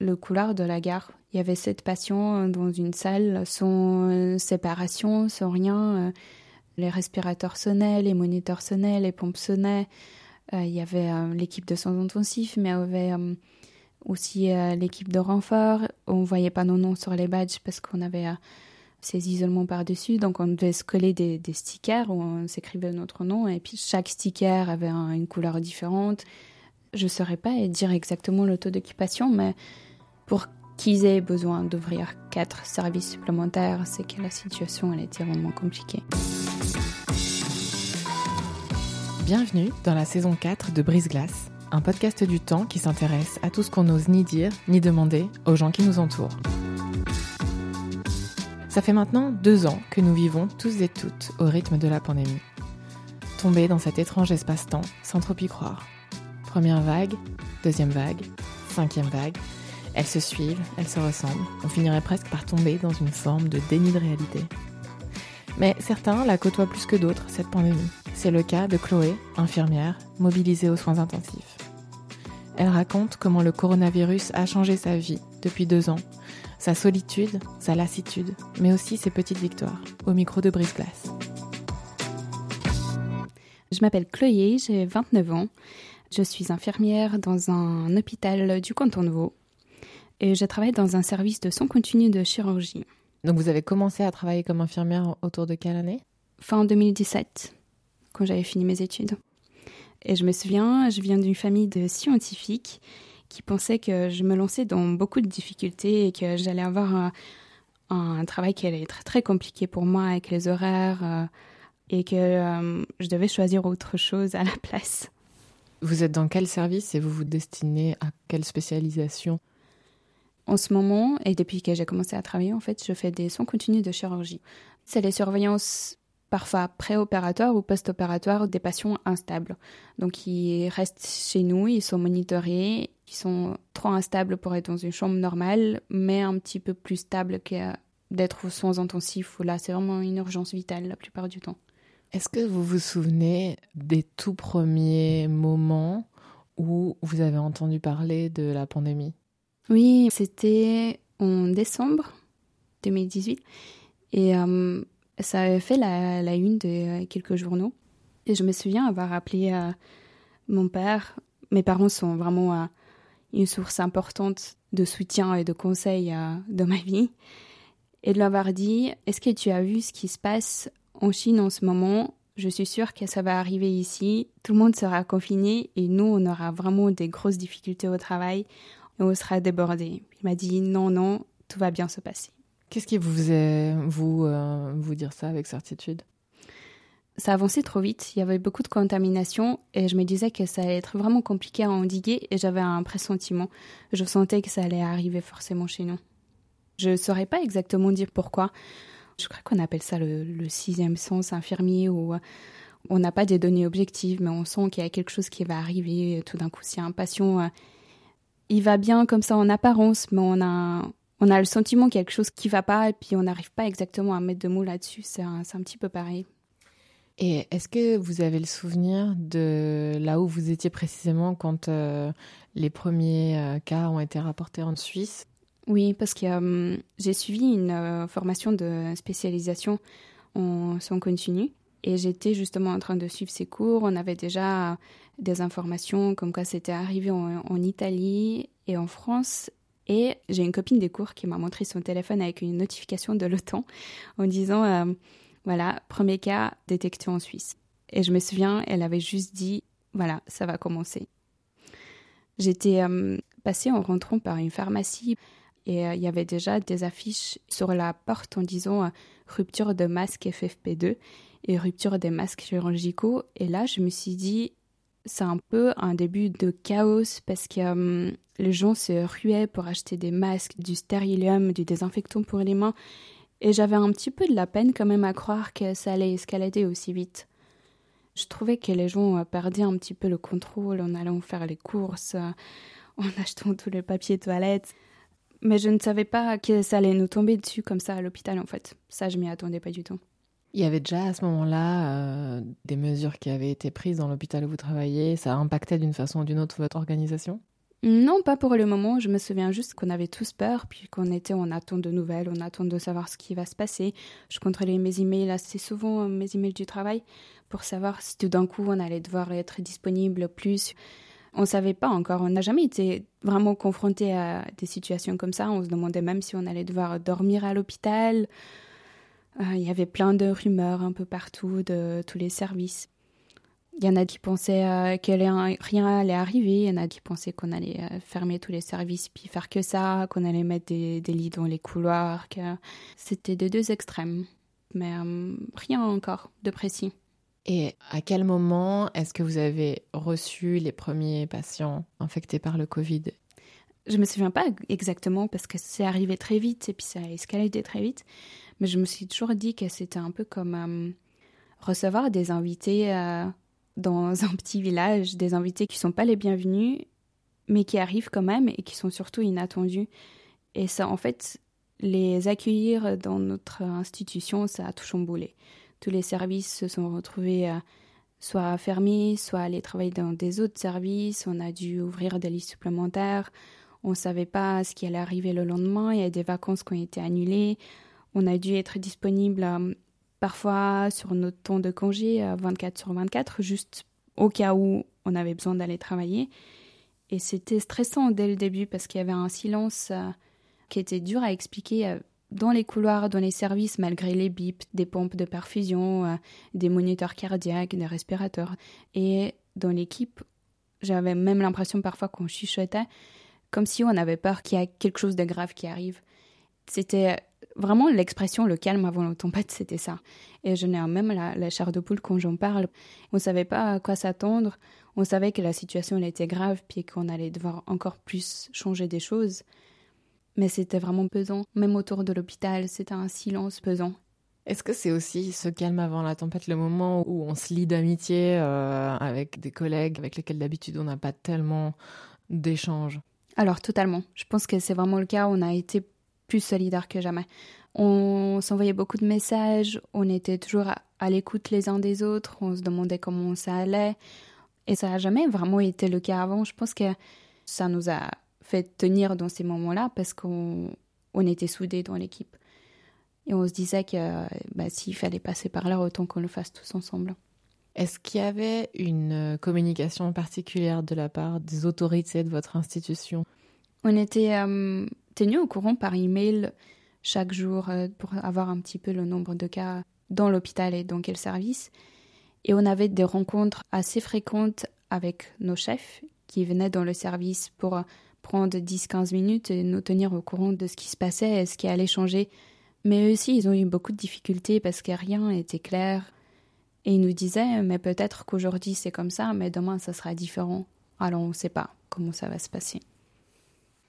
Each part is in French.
le couloir de la gare. Il y avait sept patients dans une salle sans euh, séparation, sans rien. Euh, les respirateurs sonnaient, les moniteurs sonnaient, les pompes sonnaient. Euh, il y avait l'équipe de soins intensifs, mais il y avait aussi l'équipe de renfort. On voyait pas nos noms sur les badges parce qu'on avait ces isolements par-dessus. Donc on devait se coller des, stickers où on s'écrivait notre nom. Et puis chaque sticker avait une couleur différente. Je ne saurais pas dire exactement le taux d'occupation, mais pour qu'ils aient besoin d'ouvrir quatre services supplémentaires, c'est que la situation elle était vraiment compliquée. Bienvenue dans la saison 4 de Brise Glace, un podcast du temps qui s'intéresse à tout ce qu'on n'ose ni dire ni demander aux gens qui nous entourent. Ça fait maintenant deux ans que nous vivons tous et toutes au rythme de la pandémie. Tombés dans cet étrange espace-temps sans trop y croire. Première vague, deuxième vague, cinquième vague, elles se suivent, elles se ressemblent. On finirait presque par tomber dans une forme de déni de réalité. Mais certains la côtoient plus que d'autres, cette pandémie. C'est le cas de Chloé, infirmière, mobilisée aux soins intensifs. Elle raconte comment le coronavirus a changé sa vie depuis deux ans, sa solitude, sa lassitude, mais aussi ses petites victoires, au micro de Brise Glace. Je m'appelle Chloé, j'ai 29 ans. Je suis infirmière dans un hôpital du canton de Vaud et je travaille dans un service de soins continu de chirurgie. Donc vous avez commencé à travailler comme infirmière autour de quelle année? Fin 2017, quand j'avais fini mes études. Et je me souviens, je viens d'une famille de scientifiques qui pensaient que je me lançais dans beaucoup de difficultés et que j'allais avoir un, travail qui allait être très compliqué pour moi avec les horaires euh, et que euh, je devais choisir autre chose à la place. Vous êtes dans quel service et vous vous destinez à quelle spécialisation? En ce moment, et depuis que j'ai commencé à travailler, en fait, je fais des soins continus de chirurgie. C'est les surveillances parfois préopératoires ou post-opératoires des patients instables. Donc ils restent chez nous, ils sont monitorés, ils sont trop instables pour être dans une chambre normale, mais un petit peu plus stables que d'être aux soins intensifs où là c'est vraiment une urgence vitale la plupart du temps. Est-ce que vous vous souvenez des tout premiers moments où vous avez entendu parler de la pandémie? Oui, c'était en décembre 2018 et euh, ça avait fait la, une de quelques journaux. Et je me souviens avoir appelé euh, mon père. Mes parents sont vraiment euh, une source importante de soutien et de conseils dans ma vie. Et de leur avoir dit Est-ce que tu as vu ce qui se passe en Chine en ce moment? Je suis sûre que ça va arriver ici. Tout le monde sera confiné et nous, on aura vraiment des grosses difficultés au travail on sera débordé. Il m'a dit non, non, tout va bien se passer. Qu'est-ce qui vous faisait vous, euh, vous dire ça avec certitude? Ça avançait trop vite, il y avait beaucoup de contamination et je me disais que ça allait être vraiment compliqué à endiguer et j'avais un pressentiment. Je sentais que ça allait arriver forcément chez nous. Je ne saurais pas exactement dire pourquoi. Je crois qu'on appelle ça le, le, sixième sens infirmier où on n'a pas des données objectives, mais on sent qu'il y a quelque chose qui va arriver tout d'un coup. Si un patient euh, il va bien comme ça en apparence, mais on a, on a le sentiment qu'il y a quelque chose qui va pas et puis on n'arrive pas exactement à mettre de mots là-dessus. C'est un, un, petit peu pareil. Et est-ce que vous avez le souvenir de là où vous étiez précisément quand euh, les premiers euh, cas ont été rapportés en Suisse? Oui, parce que euh, j'ai suivi une formation de spécialisation en soins continus et j'étais justement en train de suivre ces cours. On avait déjà des informations comme quoi c'était arrivé en, Italie et en France. Et j'ai une copine des cours qui m'a montré son téléphone avec une notification de l'OTAN en disant euh, voilà, premier cas détecté en Suisse. Et je me souviens, elle avait juste dit voilà, ça va commencer. J'étais euh, passé en rentrant par une pharmacie et il y avait déjà des affiches sur la porte en disant rupture de masque FFP2 et rupture des masques chirurgicaux. Et là, je me suis dit, c'est un peu un début de chaos parce que hum, les gens se ruaient pour acheter des masques, du stérilium, du désinfectant pour les mains. Et j'avais un petit peu de la peine quand même à croire que ça allait escalader aussi vite. Je trouvais que les gens euh, perdaient un petit peu le contrôle en allant faire les courses, euh, en achetant tous les papiers toilettes. Mais je ne savais pas que ça allait nous tomber dessus comme ça à l'hôpital en fait. Ça, je m'y attendais pas du tout. Il y avait déjà à ce moment-là euh, des mesures qui avaient été prises dans l'hôpital où vous travaillez. Ça impactait d'une façon ou d'une autre votre organisation? Non, pas pour le moment. Je me souviens juste qu'on avait tous peur, puis qu'on était en attente de nouvelles, en attente de savoir ce qui va se passer. Je contrôlais mes emails assez souvent, mes emails du travail, pour savoir si tout d'un coup on allait devoir être disponible plus. On ne savait pas encore. On n'a jamais été vraiment confronté à des situations comme ça. On se demandait même si on allait devoir dormir à l'hôpital. Euh, il y avait plein de rumeurs un peu partout de tous les services. Il y en a qui pensaient euh, que rien allait arriver, il y en a qui pensaient qu'on allait euh, fermer tous les services puis faire que ça, qu'on allait mettre des, lits dans les couloirs, c'était de deux extrêmes. Mais rien encore de précis. Et à quel moment est-ce que vous avez reçu les premiers patients infectés par le Covid? Je me souviens pas exactement parce que c'est arrivé très vite et puis ça a escaladé très vite. Mais je me suis toujours dit que c'était un peu comme euh, recevoir des invités euh, dans un petit village, des invités qui sont pas les bienvenus, mais qui arrivent quand même et qui sont surtout inattendus. Et ça, en fait, les accueillir dans notre institution, ça a tout chamboulé. Tous les services se sont retrouvés euh, soit fermés, soit aller travailler dans des autres services. On a dû ouvrir des lits supplémentaires. On ne savait pas ce qui allait arriver le lendemain. Il y a des vacances qui ont été annulées. On a dû être disponible euh, parfois sur notre temps de congé 24 sur 24, juste au cas où on avait besoin d'aller travailler. Et c'était stressant dès le début parce qu'il y avait un silence euh, qui était dur à expliquer euh, dans les couloirs, dans les services, malgré les bips, des pompes de perfusion, des moniteurs cardiaques, des respirateurs. Et dans l'équipe, j'avais même l'impression parfois qu'on chuchotait, comme si on avait peur qu'il y a quelque chose de grave qui arrive. C'était vraiment l'expression le calme avant la tempête, c'était ça. Et je n'ai même la, chair de poule quand j'en parle. On ne savait pas à quoi s'attendre. On savait que la situation était grave puis qu'on allait devoir encore plus changer des choses. Mais c'était vraiment pesant. Même autour de l'hôpital, c'était un silence pesant. Est-ce que c'est aussi ce calme avant la tempête, le moment où on se lie d'amitié euh, avec des collègues avec lesquels d'habitude on n'a pas tellement d'échanges? Alors totalement. Je pense que c'est vraiment le cas. On a été plus solidaires que jamais. On s'envoyait beaucoup de messages, on était toujours à, l'écoute les uns des autres, on se demandait comment ça allait. Et ça n'a jamais vraiment été le cas avant. Je pense que ça nous a fait tenir dans ces moments-là parce qu'on on était soudés dans l'équipe. Et on se disait que bah, s'il fallait passer par là, autant qu'on le fasse tous ensemble. Est-ce qu'il y avait une communication particulière de la part des autorités de votre institution? On était euh, tenu au courant par email chaque jour euh, pour avoir un petit peu le nombre de cas dans l'hôpital et dans quel service. Et on avait des rencontres assez fréquentes avec nos chefs qui venaient dans le service pour prendre 10-15 minutes et nous tenir au courant de ce qui se passait et ce qui allait changer. Mais eux aussi, ils ont eu beaucoup de difficultés parce que rien n'était clair. Et ils nous disaient, mais peut-être qu'aujourd'hui c'est comme ça, mais demain ça sera différent. Alors on ne sait pas comment ça va se passer.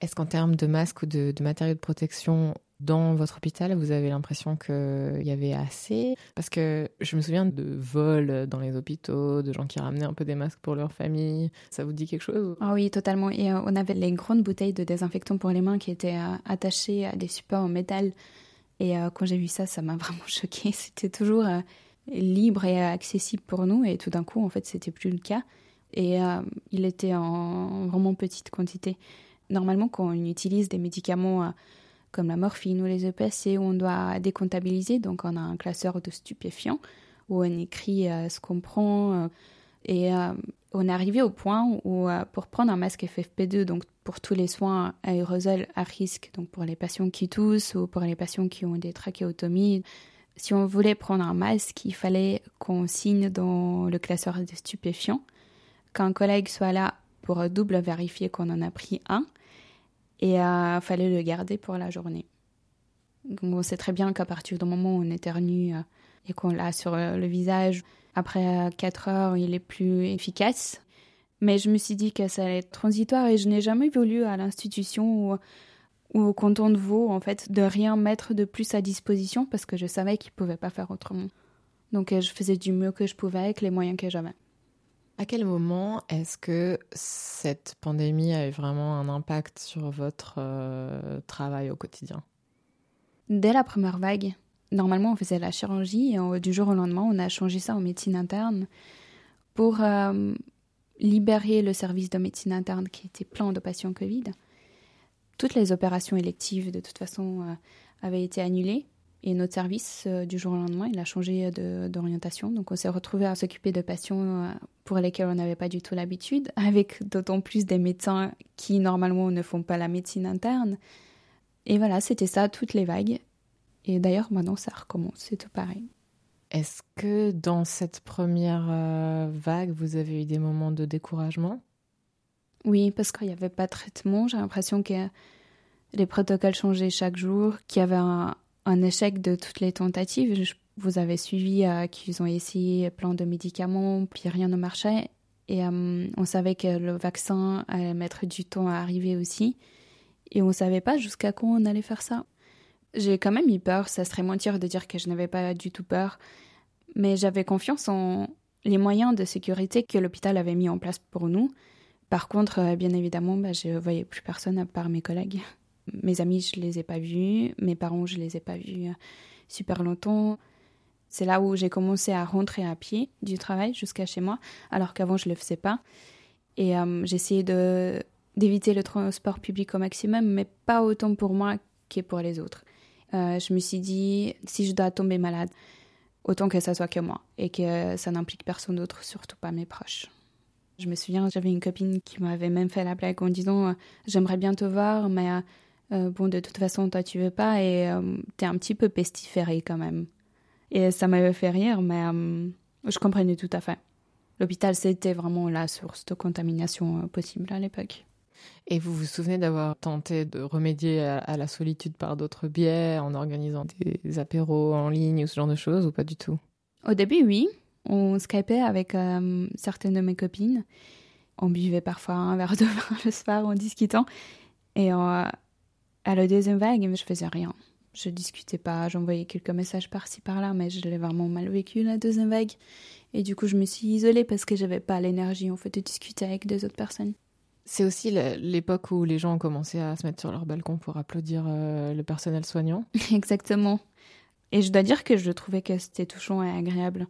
Est-ce qu'en termes de masques ou de, matériaux de protection dans votre hôpital, vous avez l'impression qu'il y avait assez? Parce que je me souviens de vols dans les hôpitaux, de gens qui ramenaient un peu des masques pour leur famille. Ça vous dit quelque chose Ah oui, totalement. Et euh, on avait les grandes bouteilles de désinfectant pour les mains qui étaient euh, attachées à des supports en métal. Et euh, quand j'ai vu ça, ça m'a vraiment choquée. C'était toujours libre et accessible pour nous. Et tout d'un coup, en fait, c'était plus le cas. Et il était en vraiment petite quantité. Normalement, quand on utilise des médicaments comme la morphine ou les EPC, on doit décomptabiliser. Donc, on a un classeur de stupéfiants où on écrit euh, ce qu'on prend. Euh, et on est arrivé au point où, pour prendre un masque FFP2, donc pour tous les soins aérosols à risque, donc pour les patients qui toussent ou pour les patients qui ont des trachéotomies, si on voulait prendre un masque, il fallait qu'on signe dans le classeur de stupéfiants, qu'un collègue soit là pour double vérifier qu'on en a pris un, et il fallait le garder pour la journée. On sait très bien qu'à partir du moment où on éternue et qu'on l'a sur le visage, après 4 heures, il est plus efficace. Mais je me suis dit que ça allait être transitoire et je n'ai jamais voulu à l'institution ou, au canton de Vaud, en fait, de rien mettre de plus à disposition parce que je savais qu'ils ne pouvaient pas faire autrement. Donc euh, je faisais du mieux que je pouvais avec les moyens que j'avais. À quel moment est-ce que cette pandémie a eu vraiment un impact sur votre euh, travail au quotidien? Dès la première vague, normalement on faisait la chirurgie et du jour au lendemain on a changé ça en médecine interne pour euh, libérer le service de médecine interne qui était plein de patients Covid. Toutes les opérations électives, de toute façon, euh, avaient été annulées. Et notre service, euh, du jour au lendemain, il a changé d'orientation. Donc, on s'est retrouvé à s'occuper de patients euh, pour lesquels on n'avait pas du tout l'habitude, avec d'autant plus des médecins qui, normalement, ne font pas la médecine interne. Et voilà, c'était ça, toutes les vagues. Et d'ailleurs, maintenant, ça recommence, c'est tout pareil. Est-ce que dans cette première euh, vague, vous avez eu des moments de découragement? Oui, parce qu'il n'y avait pas de traitement. J'ai l'impression que les protocoles changeaient chaque jour, qu'il y avait un, échec de toutes les tentatives. vous avez suivi euh, qu'ils ont essayé plein de médicaments, puis rien ne marchait. Et euh, on savait que le vaccin allait mettre du temps à arriver aussi. Et on ne savait pas jusqu'à quand on allait faire ça. J'ai quand même eu peur, ça serait mentir de dire que je n'avais pas du tout peur, mais j'avais confiance en les moyens de sécurité que l'hôpital avait mis en place pour nous. Par contre, euh, bien évidemment, bah, je ne voyais plus personne à part mes collègues. Mes amis, je les ai pas vus, mes parents, je les ai pas vus euh, super longtemps. C'est là où j'ai commencé à rentrer à pied du travail jusqu'à chez moi, alors qu'avant je le faisais pas. Et euh, j'essayais de d'éviter le transport public au maximum, mais pas autant pour moi que pour les autres. Euh, je me suis dit, si je dois tomber malade, autant que ça soit que moi et que ça n'implique personne d'autre, surtout pas mes proches. Je me souviens, j'avais une copine qui m'avait même fait la blague en disant euh, J'aimerais bien te voir, mais euh, bon, de toute façon, toi, tu veux pas et t'es un petit peu pestiféré quand même. Et ça m'avait fait rire, mais je comprenais tout à fait. L'hôpital, c'était vraiment la source de contamination possible à l'époque. Et vous vous souvenez d'avoir tenté de remédier à, la solitude par d'autres biais, en organisant des apéros en ligne ou ce genre de choses, ou pas du tout? Au début, oui. On skypait avec euh, certaines de mes copines. On buvait parfois un verre de vin le soir en discutant. Et euh, à la deuxième vague, je faisais rien. Je discutais pas, j'envoyais quelques messages par-ci par-là, mais je l'ai vraiment mal vécu la deuxième vague. Et du coup, je me suis isolée parce que j'avais pas l'énergie en fait de discuter avec des autres personnes. C'est aussi l'époque où les gens ont commencé à se mettre sur leur balcon pour applaudir euh, le personnel soignant. Exactement. Et je dois dire que je trouvais que c'était touchant et agréable.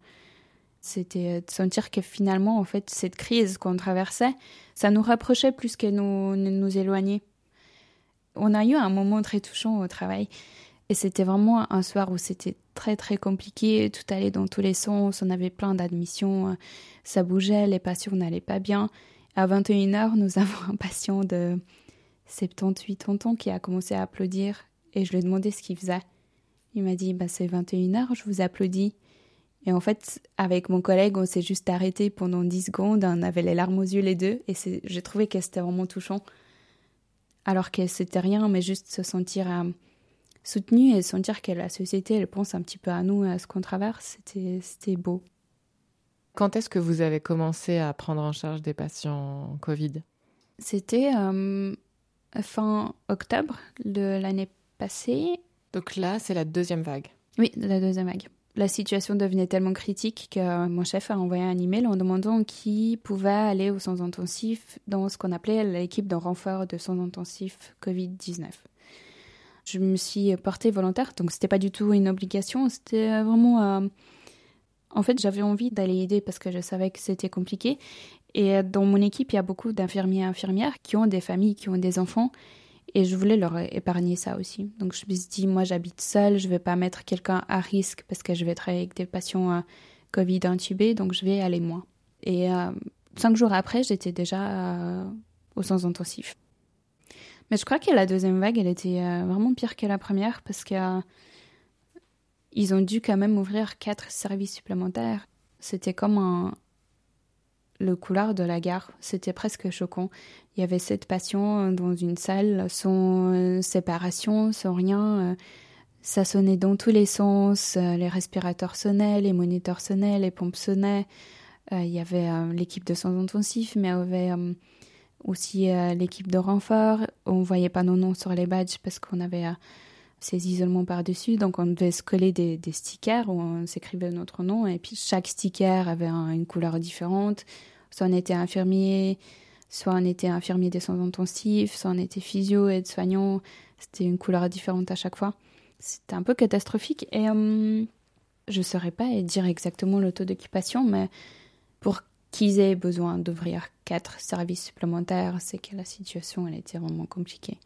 C'était euh, de sentir que finalement, en fait, cette crise qu'on traversait, ça nous rapprochait plus que nous, nous éloignait. On a eu un moment très touchant au travail. Et c'était vraiment un soir où c'était très très compliqué, tout allait dans tous les sens, on avait plein d'admissions, ça bougeait, les patients n'allaient pas bien. À 21h, nous avons un patient de 78 ans qui a commencé à applaudir et je lui ai demandé ce qu'il faisait. Il m'a dit bah, C'est 21h, je vous applaudis. Et en fait, avec mon collègue, on s'est juste arrêté pendant 10 secondes, on avait les larmes aux yeux les deux et j'ai trouvé que c'était vraiment touchant. Alors que c'était rien, mais juste se sentir euh, soutenu et sentir que la société, elle pense un petit peu à nous, à ce qu'on traverse, c'était beau. Quand est-ce que vous avez commencé à prendre en charge des patients Covid? C'était euh, fin octobre de l'année passée. Donc là, c'est la deuxième vague. Oui, la deuxième vague. La situation devenait tellement critique que mon chef a envoyé un email en demandant qui pouvait aller aux soins intensifs dans ce qu'on appelait l'équipe de renfort de soins intensifs Covid-19. Je me suis portée volontaire, donc c'était pas du tout une obligation, c'était vraiment euh, en fait, j'avais envie d'aller aider parce que je savais que c'était compliqué. Et dans mon équipe, il y a beaucoup d'infirmiers et infirmières qui ont des familles, qui ont des enfants. Et je voulais leur épargner ça aussi. Donc je me suis dit, moi j'habite seule, je ne vais pas mettre quelqu'un à risque parce que je vais travailler avec des patients euh, Covid intubés, donc je vais aller moi. Et euh, cinq jours après, j'étais déjà euh, au sens intensif. Mais je crois que la deuxième vague, elle était vraiment pire que la première parce que ils ont dû quand même ouvrir quatre services supplémentaires. C'était comme un... le couloir de la gare. C'était presque choquant. Il y avait sept patients dans une salle sans séparation, sans rien. Ça sonnait dans tous les sens. Les respirateurs sonnaient, les moniteurs sonnaient, les pompes sonnaient. Il y avait l'équipe de soins intensifs, mais il y avait aussi l'équipe de renfort. On voyait pas nos noms sur les badges parce qu'on avait ces isolements par-dessus. Donc on devait se coller des, stickers où on s'écrivait notre nom et puis chaque sticker avait une couleur différente. Soit on était infirmier, soit on était infirmier des soins intensifs, soit on était physio, et soignant C'était une couleur différente à chaque fois. C'était un peu catastrophique et hum, je ne saurais pas dire exactement le taux d'occupation, mais pour qu'ils aient besoin d'ouvrir quatre services supplémentaires, c'est que la situation elle était vraiment compliquée.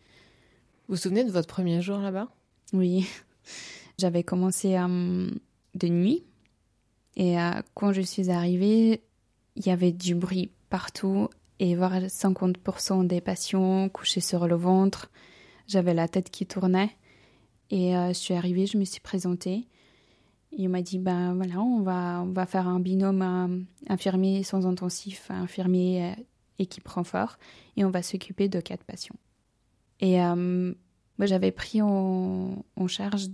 Vous vous souvenez de votre premier jour là-bas? Oui, j'avais commencé euh, de nuit et euh, quand je suis arrivée, il y avait du bruit partout et voir 50% des patients couchés sur le ventre. J'avais la tête qui tournait et euh, je suis arrivée, je me suis présentée. Il m'a dit ben voilà, on va on va faire un binôme infirmier sans intensif, infirmier équipe renfort et on va s'occuper de quatre patients. Et moi, j'avais pris en, charge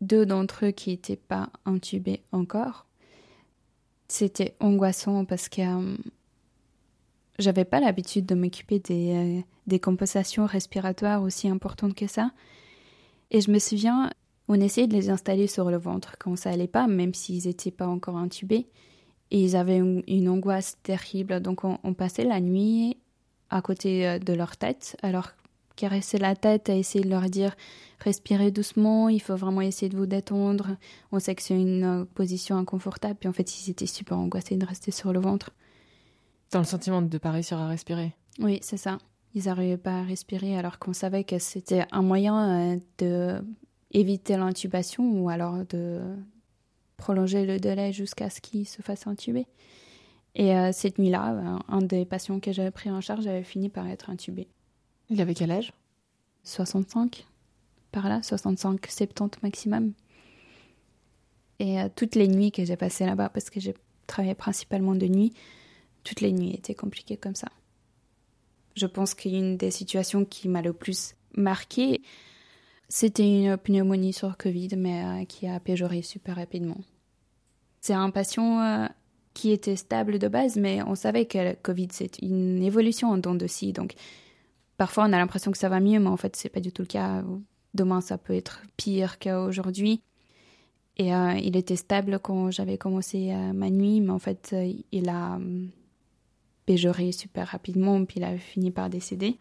deux d'entre eux qui n'étaient pas intubés encore. C'était angoissant parce que euh, j'avais pas l'habitude de m'occuper des, euh, des compensations respiratoires aussi importantes que ça. Et je me souviens, on essayait de les installer sur le ventre quand ça allait pas, même s'ils n'étaient pas encore intubés. Et ils avaient une, angoisse terrible. Donc on, on, passait la nuit à côté euh, de leur tête, alors caresser la tête, à essayer de leur dire respirez doucement, il faut vraiment essayer de vous détendre. On sait que c'est une euh, position inconfortable. Puis en fait, ils étaient super angoissés de rester sur le ventre. Dans le sentiment de ne pas réussir à respirer. Oui, c'est ça. Ils n'arrivaient pas à respirer alors qu'on savait que c'était un moyen euh, de éviter l'intubation ou alors de prolonger le délai jusqu'à ce qu'ils se fassent intuber. Et euh, cette nuit-là, un des patients que j'avais pris en charge avait fini par être intubé. Il avait quel âge? 65, par là, 65, 70 maximum? Et euh, toutes les nuits que j'ai passées là-bas, parce que j'ai travaillé principalement de nuit, toutes les nuits étaient compliquées comme ça. Je pense qu'une des situations qui m'a le plus marquée, c'était une pneumonie sur Covid, mais euh, qui a péjoré super rapidement. C'est un patient euh, qui était stable de base, mais on savait que le Covid, c'est une évolution en dents de scie, donc Parfois, on a l'impression que ça va mieux, mais en fait, c'est pas du tout le cas. Demain, ça peut être pire qu'aujourd'hui. Et euh, il était stable quand j'avais commencé euh, ma nuit, mais en fait, euh, il a péjoré super rapidement, puis il a fini par décéder.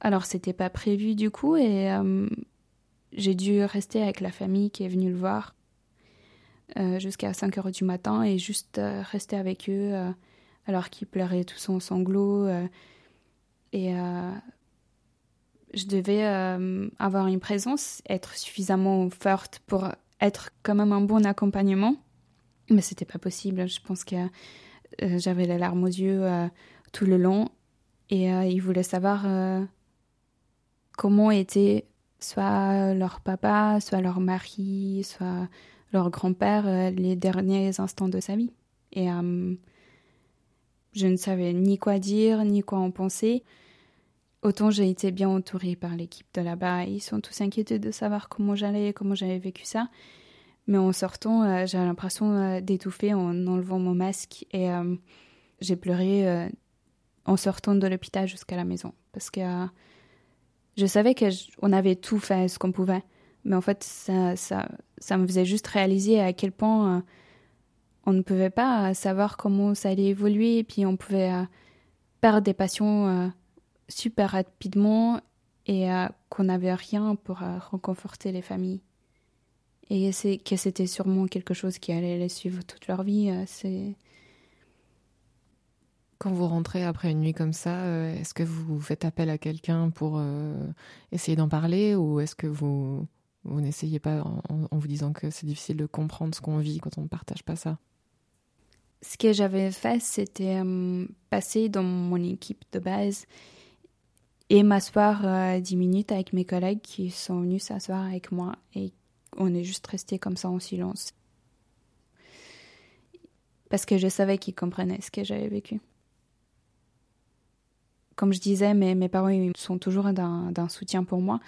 Alors, c'était pas prévu du coup, et j'ai dû rester avec la famille qui est venue le voir jusqu'à 5 heures du matin et juste rester avec eux alors qu'ils pleuraient tous en sanglots. Et euh, je devais euh, avoir une présence, être suffisamment forte pour être quand même un bon accompagnement. Mais c'était pas possible. Je pense que euh, j'avais les larmes aux yeux tout le long. Et ils voulaient savoir comment était soit leur papa, soit leur mari, soit leur grand-père les derniers instants de sa vie. Et je ne savais ni quoi dire, ni quoi en penser. Autant j'ai été bien entourée par l'équipe de là-bas. Ils sont tous inquiétés de savoir comment j'allais, comment j'avais vécu ça. Mais en sortant, euh, j'ai l'impression euh, d'étouffer en enlevant mon masque. Et euh, j'ai pleuré en sortant de l'hôpital jusqu'à la maison. Parce que je savais qu'on avait tout fait ce qu'on pouvait. Mais en fait, ça, ça, ça me faisait juste réaliser à quel point on ne pouvait pas savoir comment ça allait évoluer. Et puis on pouvait perdre des passions super rapidement et euh, qu'on n'avait rien pour euh, reconforter les familles. Et que c'était sûrement quelque chose qui allait les suivre toute leur vie. Euh, c'est quand vous rentrez après une nuit comme ça, est-ce que vous faites appel à quelqu'un pour essayer d'en parler ou est-ce que vous, vous n'essayez pas en, vous disant que c'est difficile de comprendre ce qu'on vit quand on ne partage pas ça? Ce que j'avais fait, c'était passer dans mon équipe de base et m'asseoir euh, minutes avec mes collègues qui sont venus s'asseoir avec moi et on est juste resté comme ça en silence. parce que je savais qu'ils comprenaient ce que j'avais vécu. Comme je disais, mes, mes parents sont toujours d'un soutien pour moi,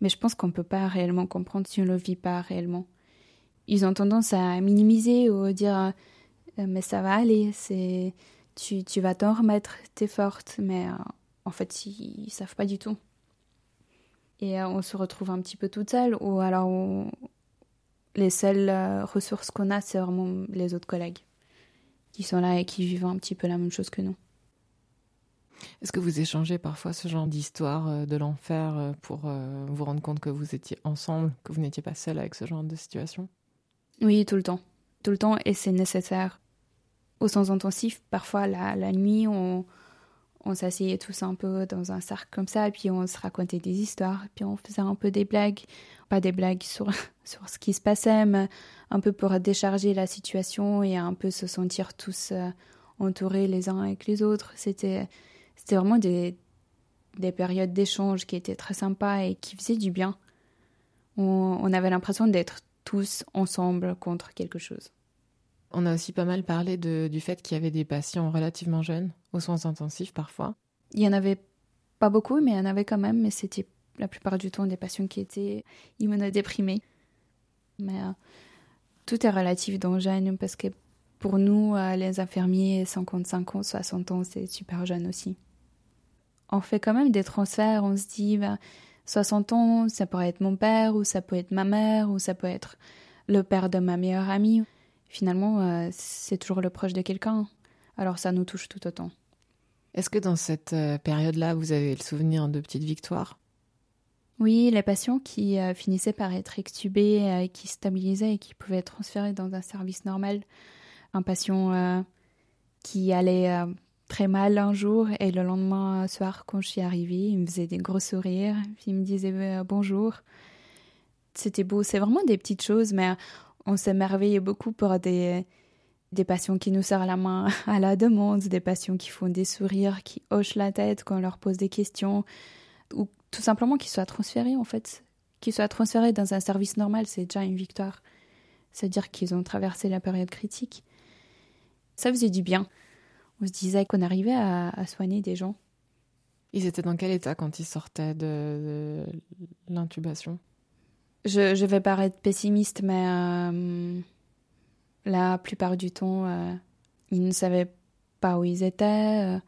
mais je pense qu'on ne peut pas réellement comprendre si on ne le vit pas réellement. Ils ont tendance à minimiser ou dire euh, mais ça va aller, c'est tu, tu vas t'en remettre, t'es forte, mais euh, en fait ils, ne savent pas du tout. Et euh, on se retrouve un petit peu toute seule, ou alors les seules ressources qu'on a, c'est vraiment les autres collègues qui sont là et qui vivent un petit peu la même chose que nous. Est-ce que vous échangez parfois ce genre d'histoire de l'enfer pour vous rendre compte que vous étiez ensemble, que vous n'étiez pas seul avec ce genre de situation? Oui, tout le temps. Tout le temps, et c'est nécessaire au sens intensif, parfois la, nuit, on, on s'asseyait tous un peu dans un cercle comme ça, puis on se racontait des histoires, puis on faisait un peu des blagues, pas des blagues sur, sur ce qui se passait, mais un peu pour décharger la situation et un peu se sentir tous euh, entourés les uns avec les autres. C'était, c'était vraiment des, des périodes d'échange qui étaient très sympas et qui faisaient du bien. On avait l'impression d'être tous ensemble contre quelque chose. On a aussi pas mal parlé du fait qu'il y avait des patients relativement jeunes, aux soins intensifs parfois. Il y en avait pas beaucoup, mais il y en avait quand même, mais c'était la plupart du temps des patients qui étaient immunodéprimés. Mais euh, tout est relatif dans jeune, parce que pour nous, euh, les infirmiers, 55 ans, 60 ans, c'est super jeune aussi. On fait quand même des transferts, on se dit, 60 ben, ans, ça pourrait être mon père, ou ça peut être ma mère, ou ça peut être le père de ma meilleure amie finalement, euh, c'est toujours le proche de quelqu'un. Alors ça nous touche tout autant. Est-ce que dans cette euh, période-là, vous avez le souvenir de petites victoires? Oui, les patients qui euh, finissaient par être extubés, qui stabilisaient et qui pouvaient être transférés dans un service normal. Un patient qui allait très mal un jour et le lendemain soir, quand je suis arrivée, il me faisait des gros sourires, il me disait bonjour. C'était beau, c'est vraiment des petites choses, mais on s'émerveille beaucoup pour des, des patients qui nous serrent la main à la demande, des patients qui font des sourires, qui hochent la tête quand on leur pose des questions, ou tout simplement qu'ils soient transférés en fait. Qu'ils soient transférés dans un service normal, c'est déjà une victoire. C'est-à-dire qu'ils ont traversé la période critique. Ça faisait du bien. On se disait qu'on arrivait à, soigner des gens. Ils étaient dans quel état quand ils sortaient de l'intubation? Je, vais paraître pessimiste, mais euh, la plupart du temps, euh, ils ne savaient pas où ils étaient, euh,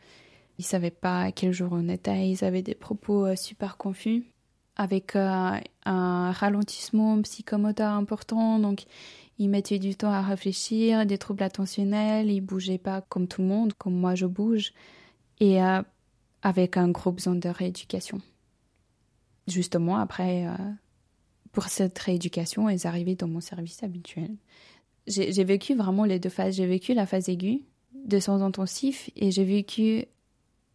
ils savaient pas à quel jour on était, ils avaient des propos super confus, avec un ralentissement psychomoteur important, donc ils mettaient du temps à réfléchir, des troubles attentionnels, ils bougeaient pas comme tout le monde, comme moi je bouge, et avec un gros besoin de rééducation. Justement, après pour cette rééducation et arriver dans mon service habituel. J'ai vécu vraiment les deux phases. J'ai vécu la phase aiguë de soins intensifs et j'ai vécu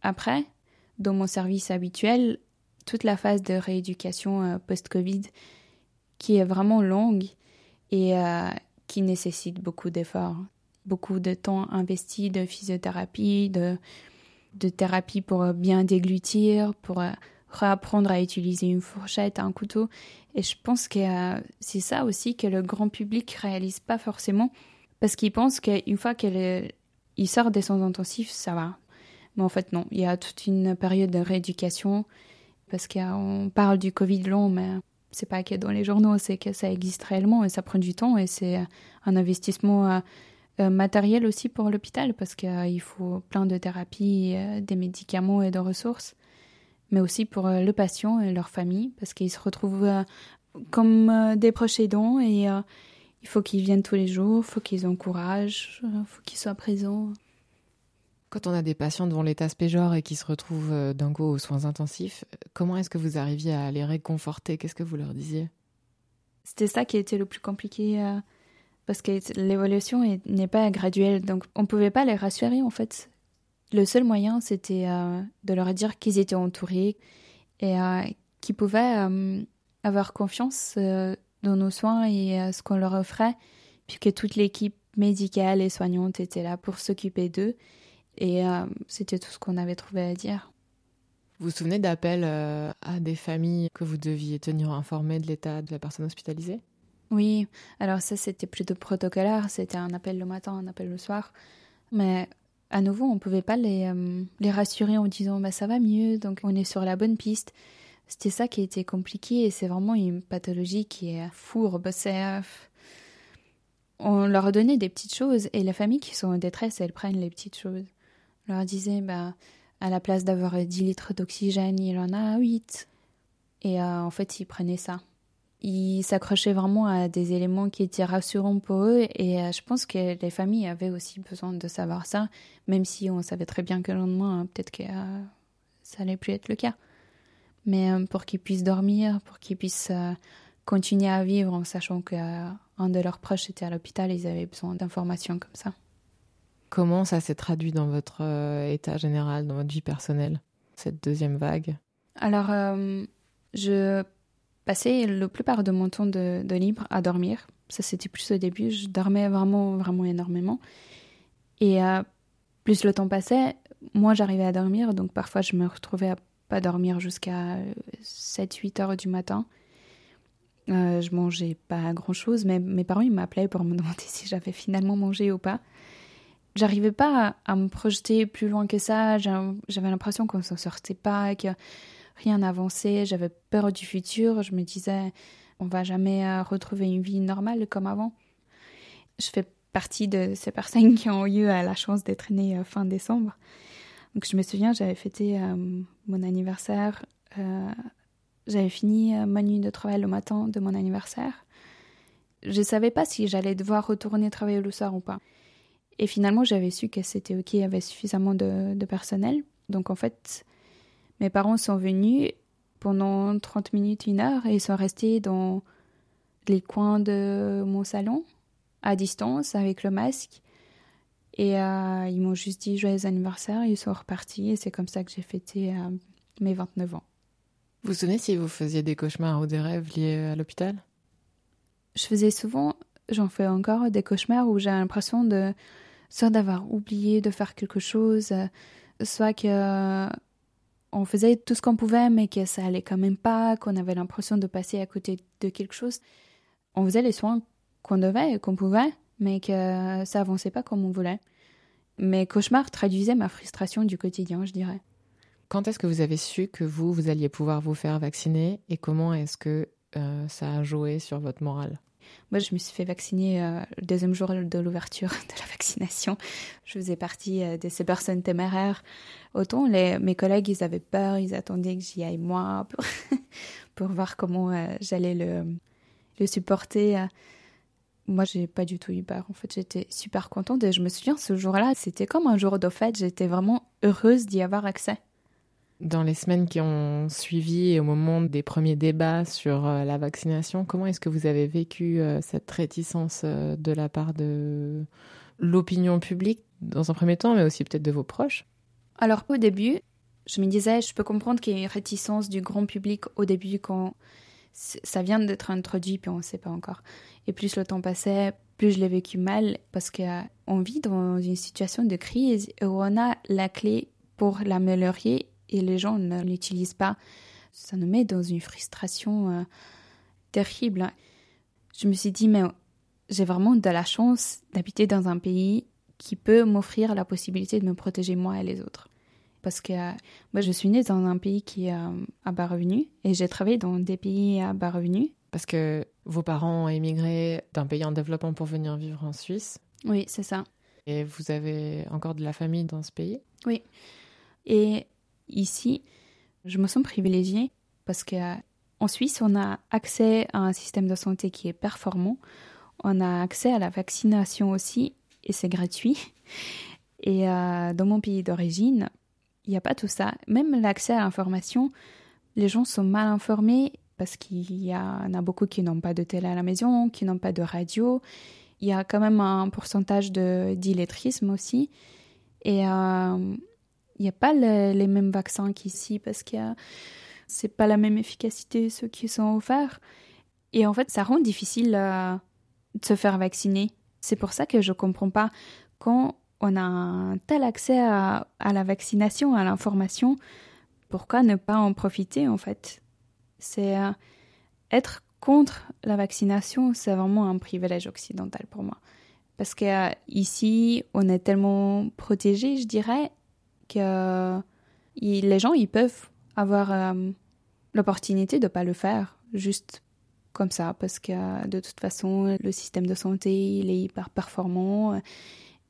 après, dans mon service habituel, toute la phase de rééducation euh, post-Covid qui est vraiment longue et euh, qui nécessite beaucoup d'efforts, beaucoup de temps investi de physiothérapie, de, de thérapie pour bien déglutir, pour euh, réapprendre à utiliser une fourchette, un couteau. Et je pense que euh, c'est ça aussi que le grand public réalise pas forcément, parce qu'il pense qu'une fois qu'il sort des soins intensifs, ça va. Mais en fait, non. Il y a toute une période de rééducation, parce qu'on parle du Covid long, mais c'est pas que dans les journaux, c'est que ça existe réellement et ça prend du temps. Et c'est un investissement euh, euh, matériel aussi pour l'hôpital, parce qu'il faut plein de thérapies, des médicaments et de ressources mais aussi pour euh, le patient et leur famille, parce qu'ils se retrouvent euh, comme euh, des proches aidants et il faut qu'ils viennent tous les jours, il faut qu'ils encouragent, il faut qu'ils soient présents. Quand on a des patients dont l'état se péjore et qui se retrouvent d'un coup aux soins intensifs, comment est-ce que vous arriviez à les réconforter? Qu'est-ce que vous leur disiez? C'était ça qui était le plus compliqué parce que l'évolution n'est pas graduelle, donc on ne pouvait pas les rassurer en fait. Le seul moyen, c'était euh, de leur dire qu'ils étaient entourés et euh, qu'ils pouvaient euh, avoir confiance dans nos soins et ce qu'on leur offrait, puisque toute l'équipe médicale et soignante était là pour s'occuper d'eux. Et c'était tout ce qu'on avait trouvé à dire. Vous vous souvenez d'appels à des familles que vous deviez tenir informées de l'état de la personne hospitalisée? Oui, alors ça c'était plutôt protocolaire, c'était un appel le matin, un appel le soir. Mais à nouveau, on ne pouvait pas les, euh, les rassurer en disant bah, ça va mieux, donc on est sur la bonne piste. C'était ça qui était compliqué et c'est vraiment une pathologie qui est fourbe. C'est on leur donnait des petites choses et les familles qui sont en détresse, elles prennent les petites choses. On leur disait, bah, à la place d'avoir 10 litres d'oxygène, il en a 8. Et euh, en fait, ils prenaient ça. Ils s'accrochaient vraiment à des éléments qui étaient rassurants pour eux et euh, je pense que les familles avaient aussi besoin de savoir ça, même si on savait très bien que le lendemain, hein, peut-être que euh, ça allait plus être le cas. Mais pour qu'ils puissent dormir, pour qu'ils puissent continuer à vivre en sachant qu'un de leurs proches était à l'hôpital, ils avaient besoin d'informations comme ça. Comment ça s'est traduit dans votre euh, état général, dans votre vie personnelle, cette deuxième vague? Alors, euh, je passais la plupart de mon temps de, libre à dormir. Ça, c'était plus au début. Je dormais vraiment, vraiment énormément. Et euh, plus le temps passait, moins j'arrivais à dormir. Donc, parfois, je me retrouvais à pas dormir jusqu'à 7-8 heures du matin. Euh, je mangeais pas grand chose, mais mes parents ils m'appelaient pour me demander si j'avais finalement mangé ou pas. J'arrivais pas à, me projeter plus loin que ça. J'avais l'impression qu'on s'en sortait pas, que rien n'avançait. J'avais peur du futur. Je me disais, on va jamais euh, retrouver une vie normale comme avant. Je fais partie de ces personnes qui ont eu euh, la chance d'être nées fin décembre. Donc je me souviens, j'avais fêté mon anniversaire j'avais fini euh, ma nuit de travail le matin de mon anniversaire. Je ne savais pas si j'allais devoir retourner travailler le soir ou pas. Et finalement, j'avais su que c'était OK, il y avait suffisamment de, personnel. Donc en fait, mes parents sont venus pendant 30 minutes, une heure, et ils sont restés dans les coins de mon salon, à distance, avec le masque. Et euh, ils m'ont juste dit joyeux anniversaire, ils sont repartis, et c'est comme ça que j'ai fêté euh, mes 29 ans. Vous vous souvenez si vous faisiez des cauchemars ou des rêves liés à l'hôpital? Je faisais souvent, j'en fais encore, des cauchemars où j'ai l'impression de soit d'avoir oublié de faire quelque chose, soit que on faisait tout ce qu'on pouvait mais que ça allait quand même pas, qu'on avait l'impression de passer à côté de quelque chose. On faisait les soins qu'on devait et qu'on pouvait, mais que ça avançait pas comme on voulait. Mes cauchemars traduisaient ma frustration du quotidien, je dirais. Quand est-ce que vous avez su que vous, vous alliez pouvoir vous faire vacciner et comment est-ce que euh, ça a joué sur votre morale? Moi, je me suis fait vacciner euh, le deuxième jour de l'ouverture de la vaccination. Je faisais partie euh, de ces personnes téméraires. Autant les, mes collègues, ils avaient peur, ils attendaient que j'y aille moi pour, pour voir comment j'allais le, le supporter. Moi, j'ai pas du tout eu peur. En fait, j'étais super contente et je me souviens, ce jour-là, c'était comme un jour de fête. J'étais vraiment heureuse d'y avoir accès. Dans les semaines qui ont suivi et au moment des premiers débats sur euh, la vaccination, comment est-ce que vous avez vécu euh, cette réticence euh, de la part de l'opinion publique dans un premier temps, mais aussi peut-être de vos proches? Alors au début, je me disais, je peux comprendre qu'il y ait une réticence du grand public au début quand ça vient d'être introduit, puis on ne sait pas encore. Et plus le temps passait, plus je l'ai vécu mal, parce qu'on vit dans une situation de crise où on a la clé pour l'améliorer et les gens ne l'utilisent pas. Ça nous met dans une frustration euh, terrible. Je me suis dit, mais j'ai vraiment de la chance d'habiter dans un pays qui peut m'offrir la possibilité de me protéger moi et les autres. Parce que euh, moi, je suis née dans un pays qui est euh, à bas revenus et j'ai travaillé dans des pays à bas revenus. Parce que vos parents ont émigré d'un pays en développement pour venir vivre en Suisse. Oui, c'est ça. Et vous avez encore de la famille dans ce pays? Oui. Et Ici, je me sens privilégiée parce qu'en Suisse, on a accès à un système de santé qui est performant. On a accès à la vaccination aussi et c'est gratuit. Et euh, dans mon pays d'origine, il n'y a pas tout ça. Même l'accès à l'information, les gens sont mal informés parce qu'il y, en a beaucoup qui n'ont pas de télé à la maison, qui n'ont pas de radio. Il y a quand même un pourcentage d'illettrisme aussi. Et euh, il n'y a pas les mêmes vaccins qu'ici parce que c'est pas la même efficacité ceux qui sont offerts. Et en fait, ça rend difficile euh, de se faire vacciner. C'est pour ça que je comprends pas quand on a un tel accès à, la vaccination, à l'information, pourquoi ne pas en profiter en fait? C'est euh, être contre la vaccination, c'est vraiment un privilège occidental pour moi. Parce que ici, on est tellement protégés, je dirais, que les gens, ils peuvent avoir euh, l'opportunité de ne pas le faire, juste comme ça, parce que de toute façon, le système de santé, il est hyper performant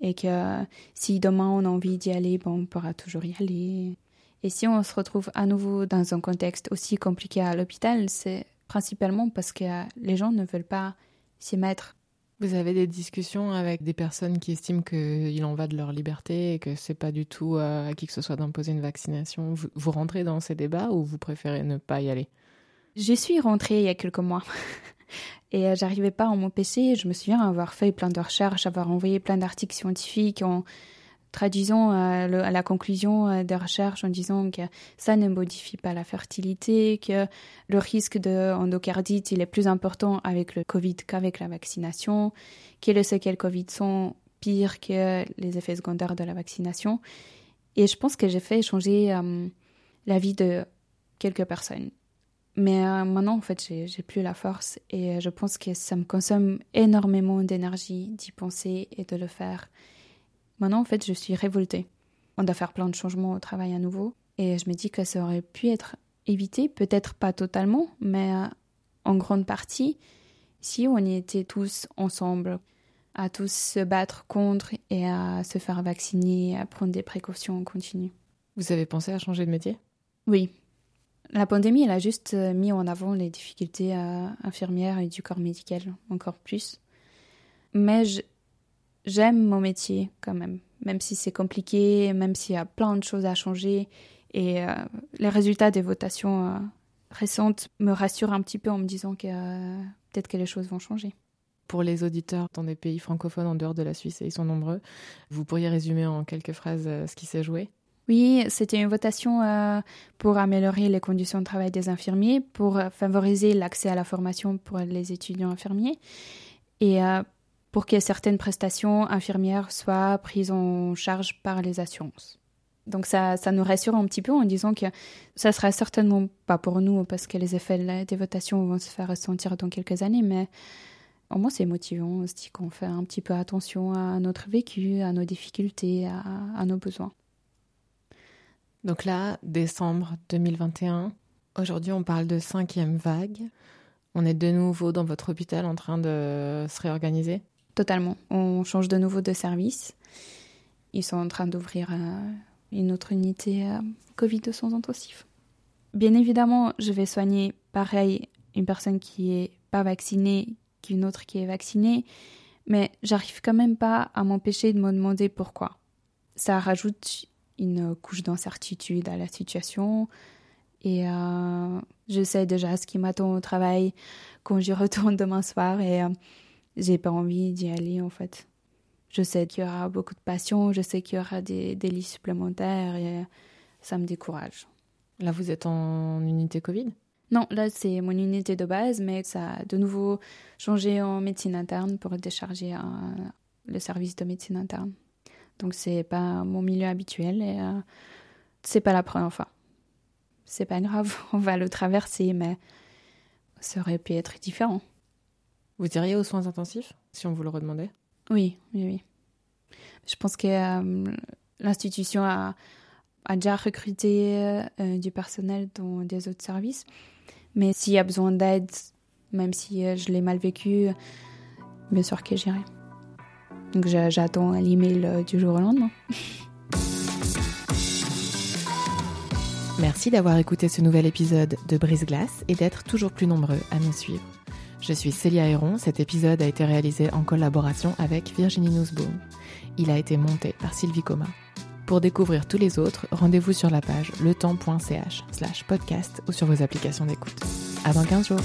et que si demain on a envie d'y aller, on pourra toujours y aller. Et si on se retrouve à nouveau dans un contexte aussi compliqué à l'hôpital, c'est principalement parce que les gens ne veulent pas s'y mettre. Vous avez des discussions avec des personnes qui estiment qu'il en va de leur liberté et que c'est pas du tout à qui que ce soit d'imposer une vaccination? Vous, rentrez dans ces débats ou vous préférez ne pas y aller? Je suis rentrée il y a quelques mois. Et euh, j'arrivais pas à m'empêcher. Je me souviens avoir fait plein de recherches, avoir envoyé plein d'articles scientifiques en traduisant à, euh, la conclusion euh, des recherches en disant que ça ne modifie pas la fertilité, que le risque d'endocardite est plus important avec le Covid qu'avec la vaccination, que les séquelles Covid sont pires que les effets secondaires de la vaccination. Et je pense que j'ai fait changer la vie de quelques personnes. Mais euh, maintenant, en fait, j'ai plus la force et euh, je pense que ça me consomme énormément d'énergie d'y penser et de le faire. Maintenant, en fait, je suis révoltée. On doit faire plein de changements au travail à nouveau et je me dis que ça aurait pu être évité, peut-être pas totalement, mais euh, en grande partie, si on y était tous ensemble, à tous se battre contre et à se faire vacciner, à prendre des précautions en continu. Vous avez pensé à changer de métier? Oui, la pandémie, elle a juste euh, mis en avant les difficultés infirmières et du corps médical, encore plus. Mais j'aime mon métier quand même, même si c'est compliqué, même s'il y a plein de choses à changer. Et euh, les résultats des votations euh, récentes me rassurent un petit peu en me disant que peut-être que les choses vont changer. Pour les auditeurs dans des pays francophones en dehors de la Suisse, et ils sont nombreux, vous pourriez résumer en quelques phrases ce qui s'est joué? Oui, c'était une votation euh, pour améliorer les conditions de travail des infirmiers, pour euh, favoriser l'accès à la formation pour les étudiants infirmiers et euh, pour que certaines prestations infirmières soient prises en charge par les assurances. Donc ça, ça nous rassure un petit peu en disant que ça sera certainement pas pour nous parce que les effets des votations vont se faire ressentir dans quelques années, mais au moins c'est motivant. On qu'on fait un petit peu attention à notre vécu, à nos difficultés, à nos besoins. Donc là, décembre 2021, aujourd'hui on parle de cinquième vague. On est de nouveau dans votre hôpital en train de se réorganiser? Totalement. On change de nouveau de service. Ils sont en train d'ouvrir euh, une autre unité euh, Covid de soins intensifs. Bien évidemment, je vais soigner pareil une personne qui est pas vaccinée qu'une autre qui est vaccinée, mais j'arrive quand même pas à m'empêcher de me demander pourquoi. Ça rajoute une couche d'incertitude à la situation. Et euh, je sais déjà ce qui m'attend au travail quand j'y retourne demain soir et j'ai pas envie d'y aller en fait. Je sais qu'il y aura beaucoup de passion, je sais qu'il y aura des, des lits supplémentaires et ça me décourage. Là, vous êtes en unité Covid? Non, là, c'est mon unité de base, mais ça a de nouveau changé en médecine interne pour décharger un, le service de médecine interne. Donc c'est pas mon milieu habituel et euh, c'est pas la première fois. C'est pas grave, on va le traverser, mais ça aurait pu être différent. Vous iriez aux soins intensifs si on vous le redemandait? Oui, oui, oui. Je pense que euh, l'institution a, a, déjà recruté euh, du personnel dans des autres services, mais s'il y a besoin d'aide, même si je l'ai mal vécu, bien sûr que j'irai. Donc j'attends l'email euh, du jour au lendemain. Merci d'avoir écouté ce nouvel épisode de Brise Glace et d'être toujours plus nombreux à nous suivre. Je suis Célia Héron, cet épisode a été réalisé en collaboration avec Virginie Nussbaum. Il a été monté par Sylvie Coma. Pour découvrir tous les autres, rendez-vous sur la page letemps.ch slash podcast ou sur vos applications d'écoute. À dans 15 jours